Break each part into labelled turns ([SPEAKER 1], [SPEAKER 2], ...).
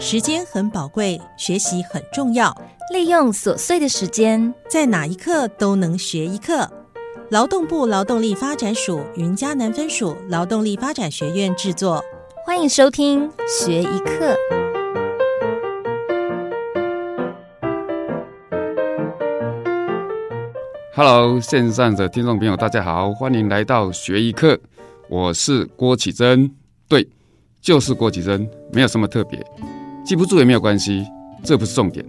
[SPEAKER 1] 时间很宝贵，学习很重要，
[SPEAKER 2] 利用琐碎的时间，
[SPEAKER 1] 在哪一刻都能学一课。劳动部劳动力发展署云嘉南分署劳动力发展学院制作，
[SPEAKER 2] 欢迎收听学一课。
[SPEAKER 3] Hello，线上的听众朋友，大家好，欢迎来到学一课，我是郭启珍，对，就是郭启珍，没有什么特别，记不住也没有关系，这不是重点，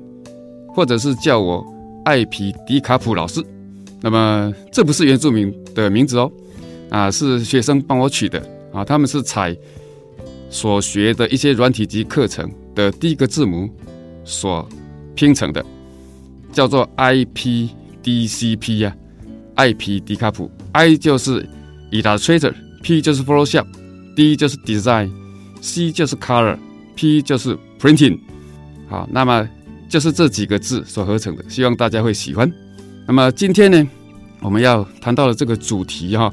[SPEAKER 3] 或者是叫我艾皮迪卡普老师，那么这不是原住民的名字哦，啊，是学生帮我取的啊，他们是采所学的一些软体级课程的第一个字母所拼成的，叫做 IP。DCP 呀，IP 迪卡普，I 就是 Illustrator，P 就是 Photoshop，D 就是 Design，C 就是 Color P 就是 Printing。好，那么就是这几个字所合成的，希望大家会喜欢。那么今天呢，我们要谈到的这个主题哈，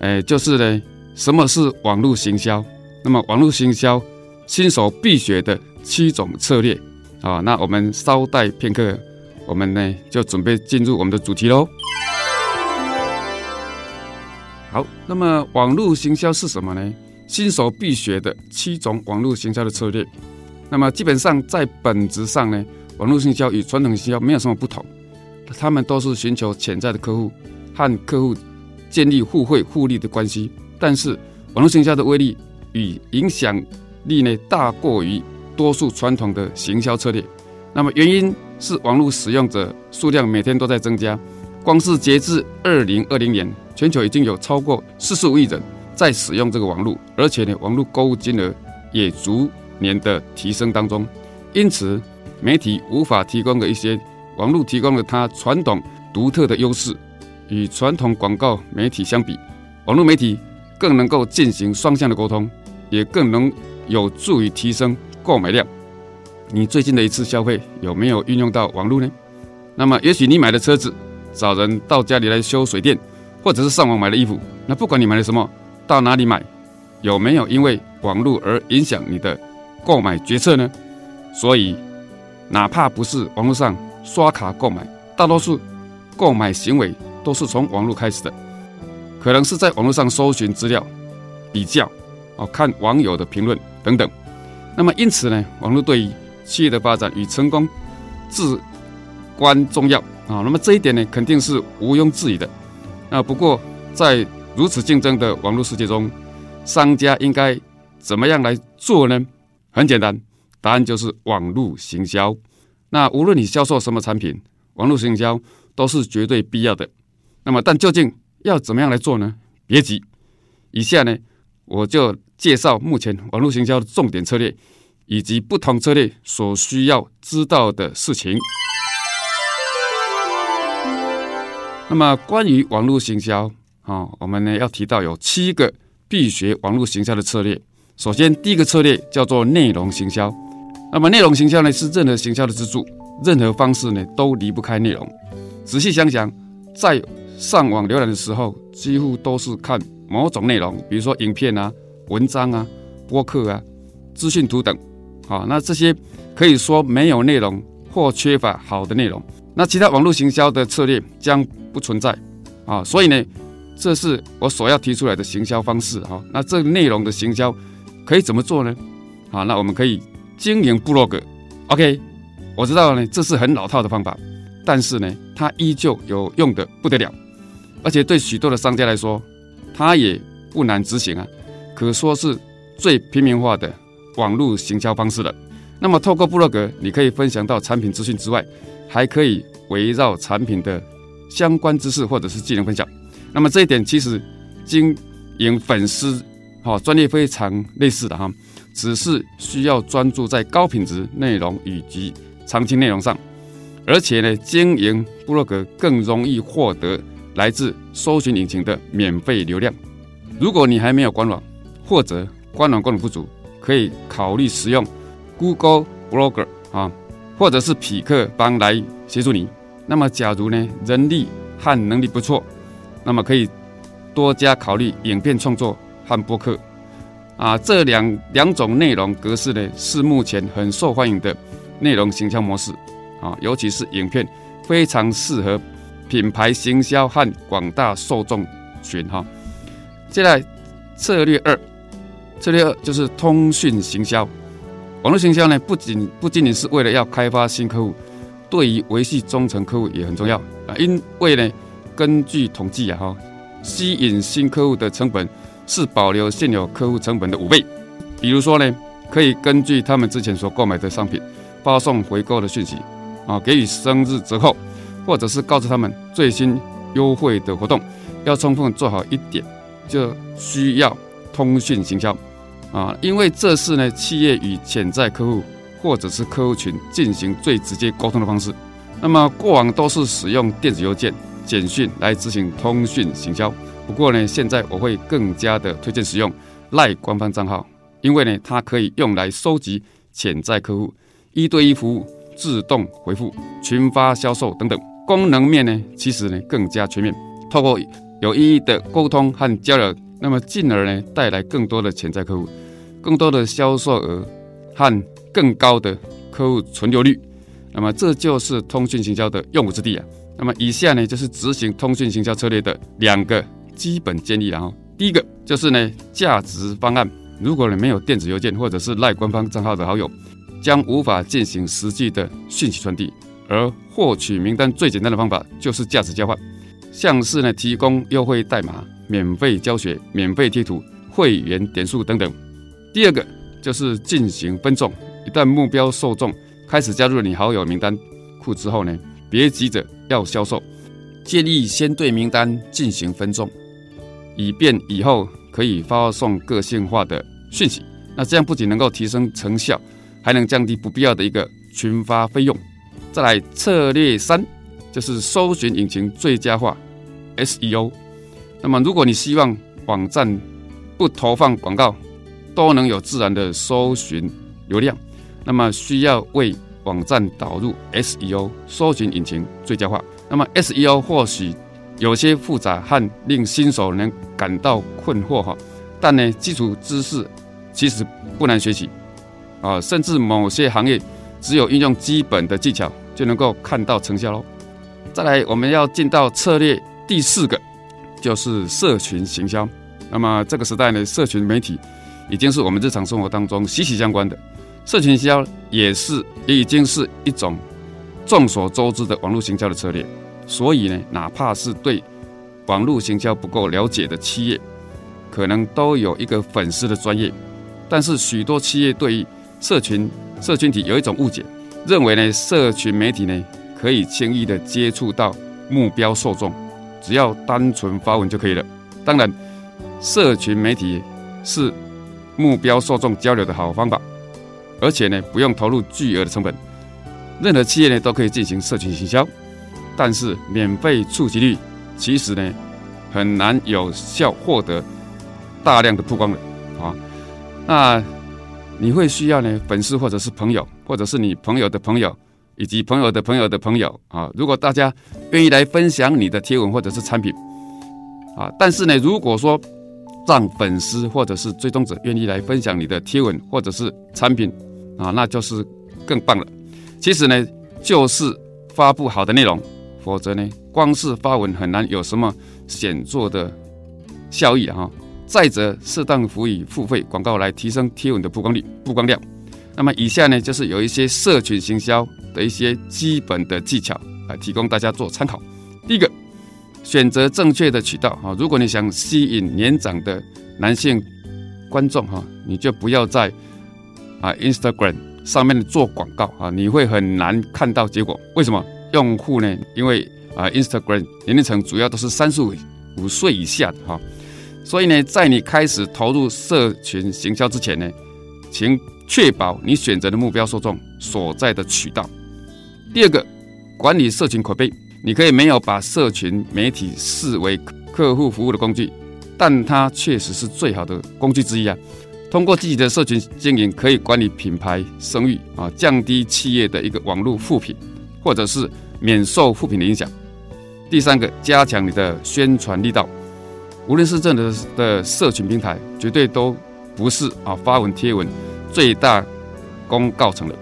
[SPEAKER 3] 哎，就是呢，什么是网络行销？那么网络行销新手必学的七种策略啊，那我们稍待片刻。我们呢就准备进入我们的主题喽。好，那么网络行销是什么呢？新手必学的七种网络行销的策略。那么基本上在本质上呢，网络行销与传统行销没有什么不同，他们都是寻求潜在的客户和客户建立互惠互利的关系。但是网络行销的威力与影响力呢，大过于多数传统的行销策略。那么原因？是网络使用者数量每天都在增加，光是截至二零二零年，全球已经有超过四十五亿人在使用这个网络，而且呢，网络购物金额也逐年的提升当中。因此，媒体无法提供的一些网络提供了它传统独特的优势，与传统广告媒体相比，网络媒体更能够进行双向的沟通，也更能有助于提升购买量。你最近的一次消费有没有运用到网络呢？那么，也许你买了车子，找人到家里来修水电，或者是上网买了衣服。那不管你买了什么，到哪里买，有没有因为网络而影响你的购买决策呢？所以，哪怕不是网络上刷卡购买，大多数购买行为都是从网络开始的。可能是在网络上搜寻资料、比较，哦，看网友的评论等等。那么，因此呢，网络对于企业的发展与成功至关重要啊！那么这一点呢，肯定是毋庸置疑的。啊，不过在如此竞争的网络世界中，商家应该怎么样来做呢？很简单，答案就是网络行销。那无论你销售什么产品，网络行销都是绝对必要的。那么，但究竟要怎么样来做呢？别急，以下呢，我就介绍目前网络行销的重点策略。以及不同策略所需要知道的事情。那么，关于网络行销啊，我们呢要提到有七个必学网络行销的策略。首先，第一个策略叫做内容行销。那么，内容行销呢是任何行销的支柱，任何方式呢都离不开内容。仔细想想，在上网浏览的时候，几乎都是看某种内容，比如说影片啊、文章啊、播客啊、资讯图等。好，那这些可以说没有内容或缺乏好的内容，那其他网络行销的策略将不存在啊。所以呢，这是我所要提出来的行销方式哈。那这内容的行销可以怎么做呢？好，那我们可以经营部落格。OK，我知道呢，这是很老套的方法，但是呢，它依旧有用的不得了，而且对许多的商家来说，它也不难执行啊，可说是最平民化的。网络行销方式了。那么，透过部落格，你可以分享到产品资讯之外，还可以围绕产品的相关知识或者是技能分享。那么这一点其实经营粉丝，哈，专业非常类似的哈，只是需要专注在高品质内容以及长期内容上，而且呢，经营部落格更容易获得来自搜寻引擎的免费流量。如果你还没有官网，或者官网功能不足，可以考虑使用 Google Blogger 啊，或者是匹克帮来协助你。那么，假如呢人力和能力不错，那么可以多加考虑影片创作和播客。啊，这两两种内容格式呢，是目前很受欢迎的内容行销模式啊，尤其是影片，非常适合品牌行销和广大受众群哈。接下来策略二，策略二就是通讯行销。网络行销呢，不仅不仅仅是为了要开发新客户，对于维系忠诚客户也很重要啊。因为呢，根据统计啊哈，吸引新客户的成本。是保留现有客户成本的五倍。比如说呢，可以根据他们之前所购买的商品，发送回购的讯息，啊，给予生日折扣，或者是告诉他们最新优惠的活动。要充分做好一点，就需要通讯行销，啊，因为这是呢企业与潜在客户或者是客户群进行最直接沟通的方式。那么过往都是使用电子邮件、简讯来执行通讯行销。不过呢，现在我会更加的推荐使用赖官方账号，因为呢，它可以用来收集潜在客户、一对一服务、自动回复、群发销售等等功能面呢，其实呢更加全面。透过有意义的沟通和交流，那么进而呢带来更多的潜在客户、更多的销售额和更高的客户存留率。那么这就是通讯行销的用武之地啊。那么以下呢就是执行通讯行销策略的两个。基本建议，然后第一个就是呢，价值方案。如果你没有电子邮件或者是赖官方账号的好友，将无法进行实际的讯息传递。而获取名单最简单的方法就是价值交换，像是呢提供优惠代码、免费教学、免费贴图、会员点数等等。第二个就是进行分众。一旦目标受众开始加入你好友名单库之后呢，别急着要销售，建议先对名单进行分众。以便以后可以发送个性化的讯息，那这样不仅能够提升成效，还能降低不必要的一个群发费用。再来策略三，就是搜寻引擎最佳化 SEO。那么如果你希望网站不投放广告都能有自然的搜寻流量，那么需要为网站导入 SEO 搜寻引擎最佳化。那么 SEO 或许。有些复杂和令新手人感到困惑哈，但呢，基础知识其实不难学习啊，甚至某些行业只有运用基本的技巧就能够看到成效喽。再来，我们要进到策略第四个，就是社群行销。那么这个时代呢，社群媒体已经是我们日常生活当中息息相关的，社群行销也是已经是一种众所周知的网络行销的策略。所以呢，哪怕是对网络行销不够了解的企业，可能都有一个粉丝的专业。但是许多企业对于社群社群体有一种误解，认为呢，社群媒体呢可以轻易的接触到目标受众，只要单纯发文就可以了。当然，社群媒体是目标受众交流的好方法，而且呢，不用投入巨额的成本，任何企业呢都可以进行社群行销。但是免费触及率其实呢很难有效获得大量的曝光的啊，那你会需要呢粉丝或者是朋友，或者是你朋友的朋友以及朋友的朋友的朋友啊，如果大家愿意来分享你的贴文或者是产品啊，但是呢如果说让粉丝或者是追踪者愿意来分享你的贴文或者是产品啊，那就是更棒了。其实呢就是发布好的内容。否则呢，光是发文很难有什么显著的效益啊！再者，适当辅以付费广告来提升贴文的曝光率、曝光量。那么以下呢，就是有一些社群行销的一些基本的技巧来提供大家做参考。第一个，选择正确的渠道啊！如果你想吸引年长的男性观众哈，你就不要在啊 Instagram 上面做广告啊，你会很难看到结果。为什么？用户呢？因为啊，Instagram 年龄层主要都是三十五五岁以下的哈，所以呢，在你开始投入社群行销之前呢，请确保你选择的目标受众所在的渠道。第二个，管理社群口碑，你可以没有把社群媒体视为客户服务的工具，但它确实是最好的工具之一啊。通过自己的社群经营，可以管理品牌声誉啊，降低企业的一个网络负评，或者是。免受负评的影响。第三个，加强你的宣传力道。无论是任何的社群平台，绝对都不是啊发文贴文最大功告成的。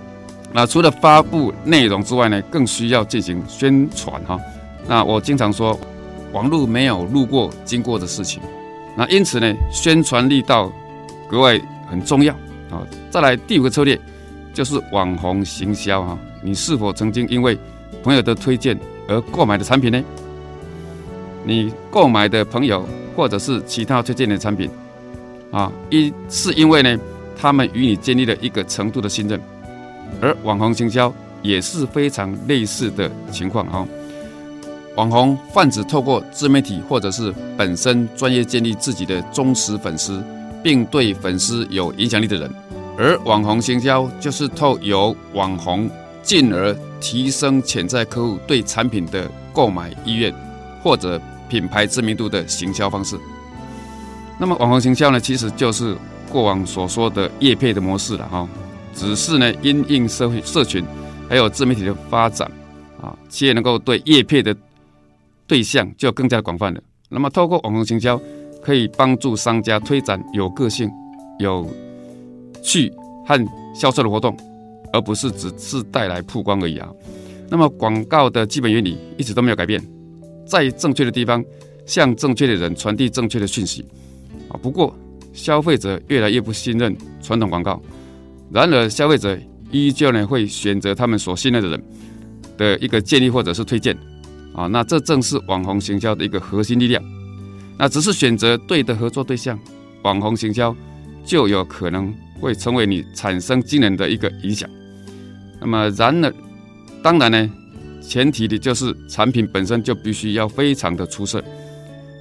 [SPEAKER 3] 那除了发布内容之外呢，更需要进行宣传哈。那我经常说，网络没有路过经过的事情。那因此呢，宣传力道格外很重要啊。再来第五个策略就是网红行销哈。你是否曾经因为朋友的推荐而购买的产品呢？你购买的朋友或者是其他推荐的产品啊，一是因为呢，他们与你建立了一个程度的信任。而网红行销也是非常类似的情况啊。网红泛指透过自媒体或者是本身专业建立自己的忠实粉丝，并对粉丝有影响力的人。而网红行销就是透由网红，进而提升潜在客户对产品的购买意愿或者品牌知名度的行销方式。那么网红行销呢，其实就是过往所说的业配的模式了哈。只是呢，因应社会社群还有自媒体的发展啊，企业能够对业配的对象就更加广泛了。那么，透过网红行销，可以帮助商家推展有个性、有趣和销售的活动，而不是只是带来曝光而已啊。那么，广告的基本原理一直都没有改变，在正确的地方向正确的人传递正确的讯息啊。不过，消费者越来越不信任传统广告。然而，消费者依旧呢会选择他们所信任的人的一个建议或者是推荐，啊，那这正是网红行销的一个核心力量。那只是选择对的合作对象，网红行销就有可能会成为你产生惊人的一个影响。那么，然而，当然呢，前提的就是产品本身就必须要非常的出色，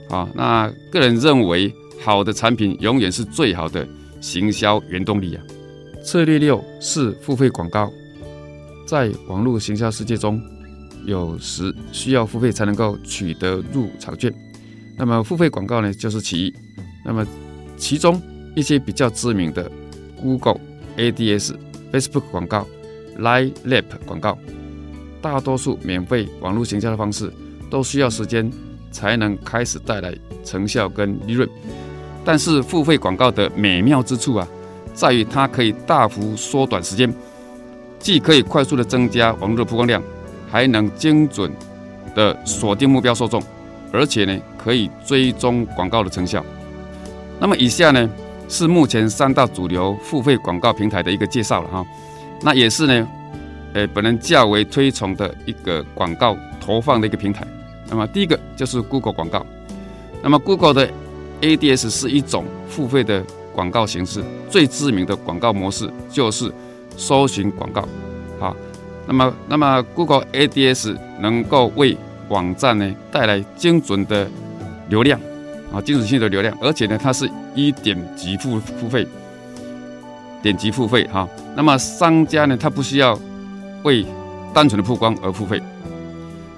[SPEAKER 3] 啊，那个人认为好的产品永远是最好的行销原动力啊。策略六是付费广告，在网络行销世界中，有时需要付费才能够取得入场券。那么付费广告呢，就是其一。那么其中一些比较知名的 Google Ads、Facebook 广告、Line Lap 广告，大多数免费网络行销的方式都需要时间才能开始带来成效跟利润。但是付费广告的美妙之处啊！在于它可以大幅缩短时间，既可以快速的增加网络的曝光量，还能精准的锁定目标受众，而且呢可以追踪广告的成效。那么以下呢是目前三大主流付费广告平台的一个介绍了哈，那也是呢，呃本人较为推崇的一个广告投放的一个平台。那么第一个就是 Google 广告，那么 Google 的 Ads 是一种付费的。广告形式最知名的广告模式就是搜寻广告，好，那么那么 Google Ads 能够为网站呢带来精准的流量啊，精准性的流量，而且呢它是一点击付付费，点击付费哈，那么商家呢他不需要为单纯的曝光而付费，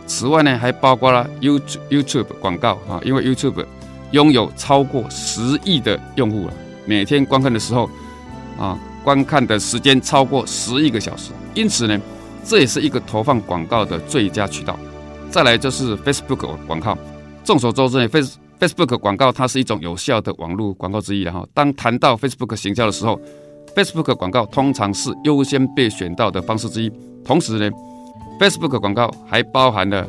[SPEAKER 3] 此外呢还包括了 YouTube YouTube 广告啊，因为 YouTube 拥有超过十亿的用户了。每天观看的时候，啊，观看的时间超过十亿个小时，因此呢，这也是一个投放广告的最佳渠道。再来就是 Facebook 广告。众所周知呢，Face Facebook 广告它是一种有效的网络广告之一了哈。当谈到 Facebook 行销的时候，Facebook 广告通常是优先被选到的方式之一。同时呢，Facebook 广告还包含了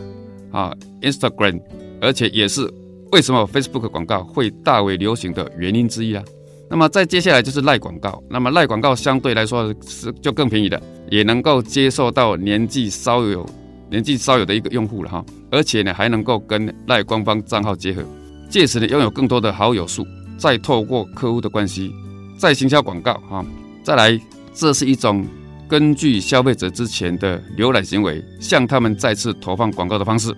[SPEAKER 3] 啊 Instagram，而且也是为什么 Facebook 广告会大为流行的原因之一啊。那么再接下来就是赖广告，那么赖广告相对来说是就更便宜的，也能够接受到年纪稍有年纪稍有的一个用户了哈，而且呢还能够跟赖官方账号结合，借此呢拥有更多的好友数，再透过客户的关系再行销广告哈，再来这是一种根据消费者之前的浏览行为向他们再次投放广告的方式。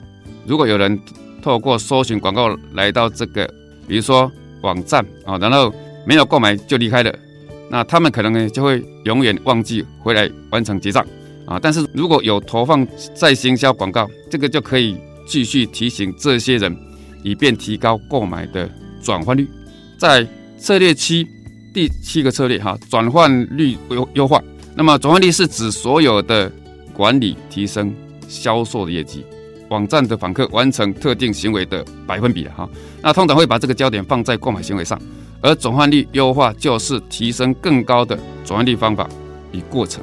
[SPEAKER 3] 如果有人透过搜寻广告来到这个，比如说网站啊，然后没有购买就离开了，那他们可能呢就会永远忘记回来完成结账啊。但是如果有投放在行销广告，这个就可以继续提醒这些人，以便提高购买的转换率。在策略七第七个策略哈，转换率优优化。那么转换率是指所有的管理提升销售的业绩，网站的访客完成特定行为的百分比哈。那通常会把这个焦点放在购买行为上。而转换率优化就是提升更高的转换率方法与过程。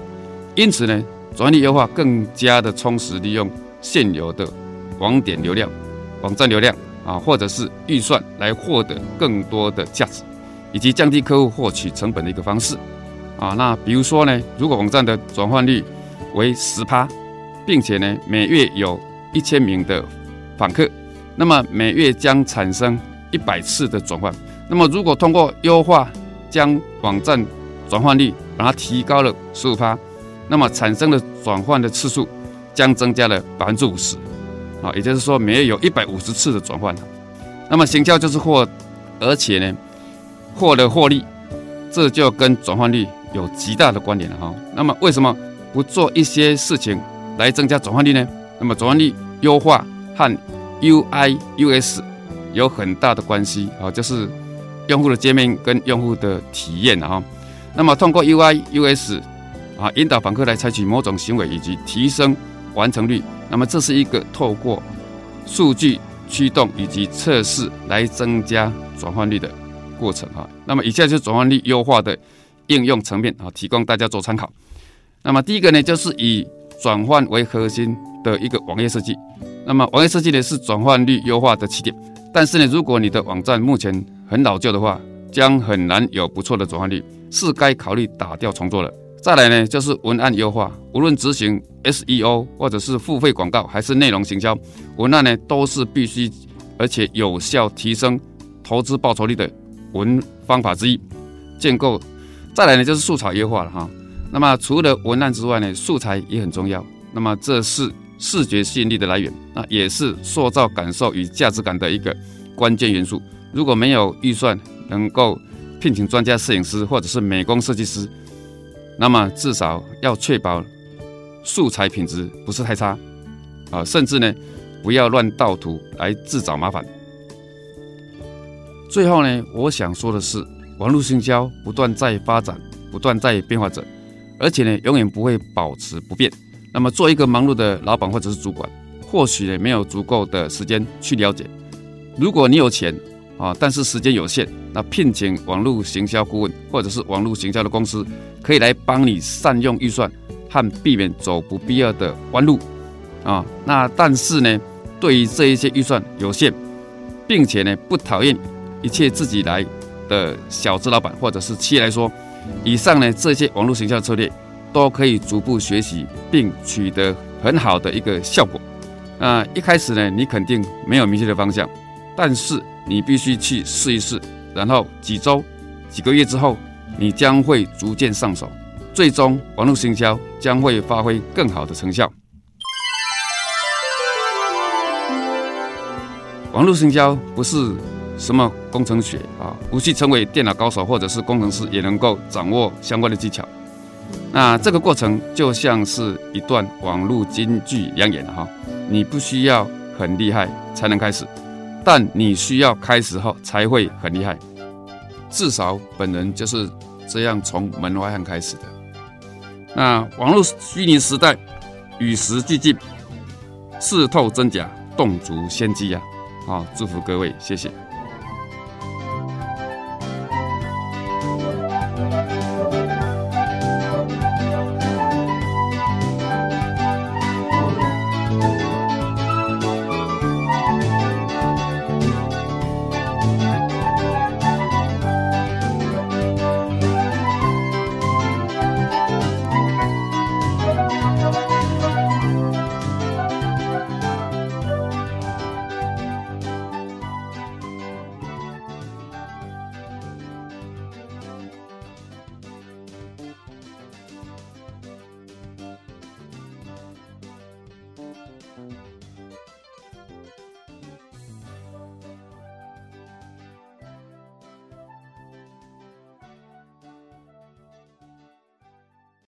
[SPEAKER 3] 因此呢，转换率优化更加的充实利用现有的网点流量、网站流量啊，或者是预算来获得更多的价值，以及降低客户获取成本的一个方式啊。那比如说呢，如果网站的转换率为十趴，并且呢每月有一千名的访客，那么每月将产生一百次的转换。那么如果通过优化将网站转换率把它提高了十五趴。那么产生的转换的次数将增加了百分之五十，啊，也就是说每月有一百五十次的转换。那么行销就是获，而且呢，获得获利，这就跟转换率有极大的关联了哈。那么为什么不做一些事情来增加转换率呢？那么转换率优化和 UI US 有很大的关系啊，就是用户的界面跟用户的体验啊。那么通过 UI US。啊，引导访客来采取某种行为，以及提升完成率。那么，这是一个透过数据驱动以及测试来增加转换率的过程啊。那么，以下就是转换率优化的应用层面啊，提供大家做参考。那么，第一个呢，就是以转换为核心的一个网页设计。那么，网页设计呢是转换率优化的起点。但是呢，如果你的网站目前很老旧的话，将很难有不错的转换率，是该考虑打掉重做了。再来呢，就是文案优化。无论执行 SEO 或者是付费广告，还是内容行销，文案呢都是必须而且有效提升投资报酬率的文方法之一。建构，再来呢就是素材优化了哈。那么除了文案之外呢，素材也很重要。那么这是视觉吸引力的来源，那也是塑造感受与价值感的一个关键元素。如果没有预算，能够聘请专家摄影师或者是美工设计师。那么至少要确保素材品质不是太差啊，甚至呢不要乱盗图来自找麻烦。最后呢，我想说的是，网络营销不断在发展，不断在变化着，而且呢永远不会保持不变。那么做一个忙碌的老板或者是主管，或许呢没有足够的时间去了解。如果你有钱啊，但是时间有限。那聘请网络行销顾问或者是网络行销的公司，可以来帮你善用预算和避免走不必要的弯路啊。那但是呢，对于这一些预算有限，并且呢不讨厌一切自己来的小资老板或者是企业来说，以上呢这些网络行销策略都可以逐步学习并取得很好的一个效果。那一开始呢，你肯定没有明确的方向，但是你必须去试一试。然后几周、几个月之后，你将会逐渐上手，最终网络营销将会发挥更好的成效。网络营销不是什么工程学啊，不需成为电脑高手或者是工程师也能够掌握相关的技巧。那这个过程就像是一段网络京剧两演哈，你不需要很厉害才能开始。但你需要开始后才会很厉害，至少本人就是这样从门外汉开始的。那网络虚拟时代与时俱进，视透真假，洞足先机呀！好，祝福各位，谢谢。